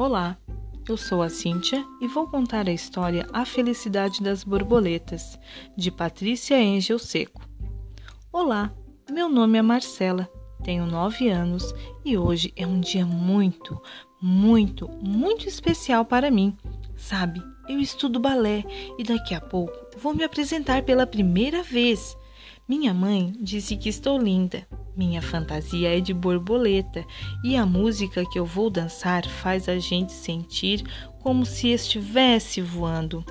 Olá, eu sou a Cíntia e vou contar a história A Felicidade das Borboletas, de Patrícia Angel Seco. Olá, meu nome é Marcela, tenho nove anos e hoje é um dia muito, muito, muito especial para mim. Sabe, eu estudo balé e daqui a pouco vou me apresentar pela primeira vez. Minha mãe disse que estou linda. Minha fantasia é de borboleta e a música que eu vou dançar faz a gente sentir como se estivesse voando.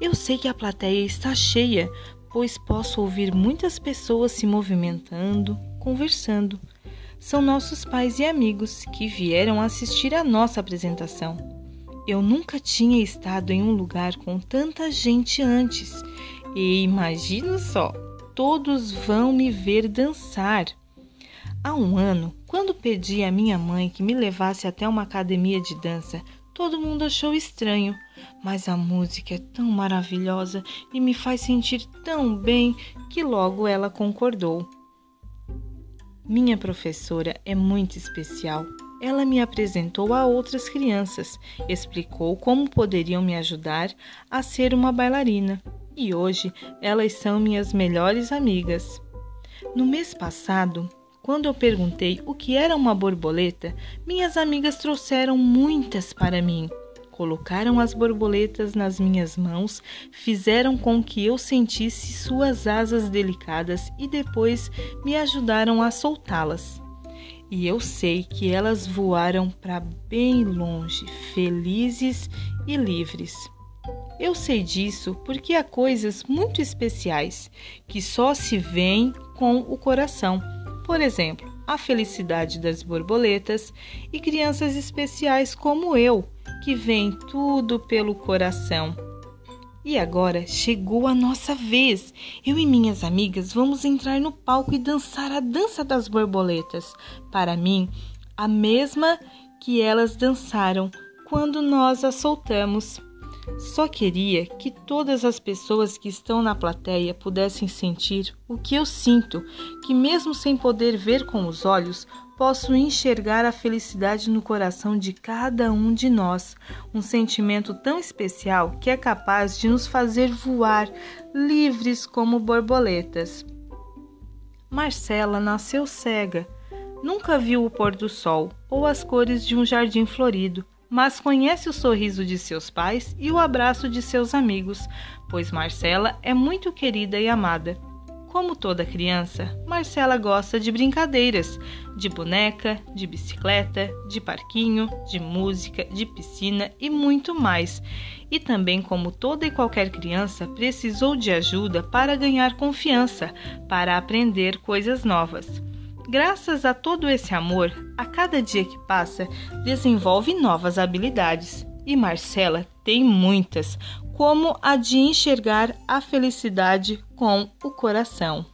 Eu sei que a plateia está cheia, pois posso ouvir muitas pessoas se movimentando, conversando. São nossos pais e amigos que vieram assistir a nossa apresentação. Eu nunca tinha estado em um lugar com tanta gente antes e imagino só todos vão me ver dançar. Há um ano, quando pedi à minha mãe que me levasse até uma academia de dança, todo mundo achou estranho, mas a música é tão maravilhosa e me faz sentir tão bem que logo ela concordou. Minha professora é muito especial. Ela me apresentou a outras crianças, explicou como poderiam me ajudar a ser uma bailarina e hoje elas são minhas melhores amigas. No mês passado, quando eu perguntei o que era uma borboleta, minhas amigas trouxeram muitas para mim. Colocaram as borboletas nas minhas mãos, fizeram com que eu sentisse suas asas delicadas e depois me ajudaram a soltá-las. E eu sei que elas voaram para bem longe, felizes e livres. Eu sei disso porque há coisas muito especiais que só se veem com o coração. Por exemplo, a felicidade das borboletas e crianças especiais como eu, que veem tudo pelo coração. E agora chegou a nossa vez. Eu e minhas amigas vamos entrar no palco e dançar a dança das borboletas. Para mim, a mesma que elas dançaram quando nós a soltamos. Só queria que todas as pessoas que estão na plateia pudessem sentir o que eu sinto, que mesmo sem poder ver com os olhos, posso enxergar a felicidade no coração de cada um de nós, um sentimento tão especial que é capaz de nos fazer voar livres como borboletas. Marcela nasceu cega, nunca viu o pôr do sol ou as cores de um jardim florido mas conhece o sorriso de seus pais e o abraço de seus amigos, pois Marcela é muito querida e amada. Como toda criança, Marcela gosta de brincadeiras, de boneca, de bicicleta, de parquinho, de música, de piscina e muito mais. E também, como toda e qualquer criança, precisou de ajuda para ganhar confiança, para aprender coisas novas. Graças a todo esse amor, a cada dia que passa, desenvolve novas habilidades. E Marcela tem muitas, como a de enxergar a felicidade com o coração.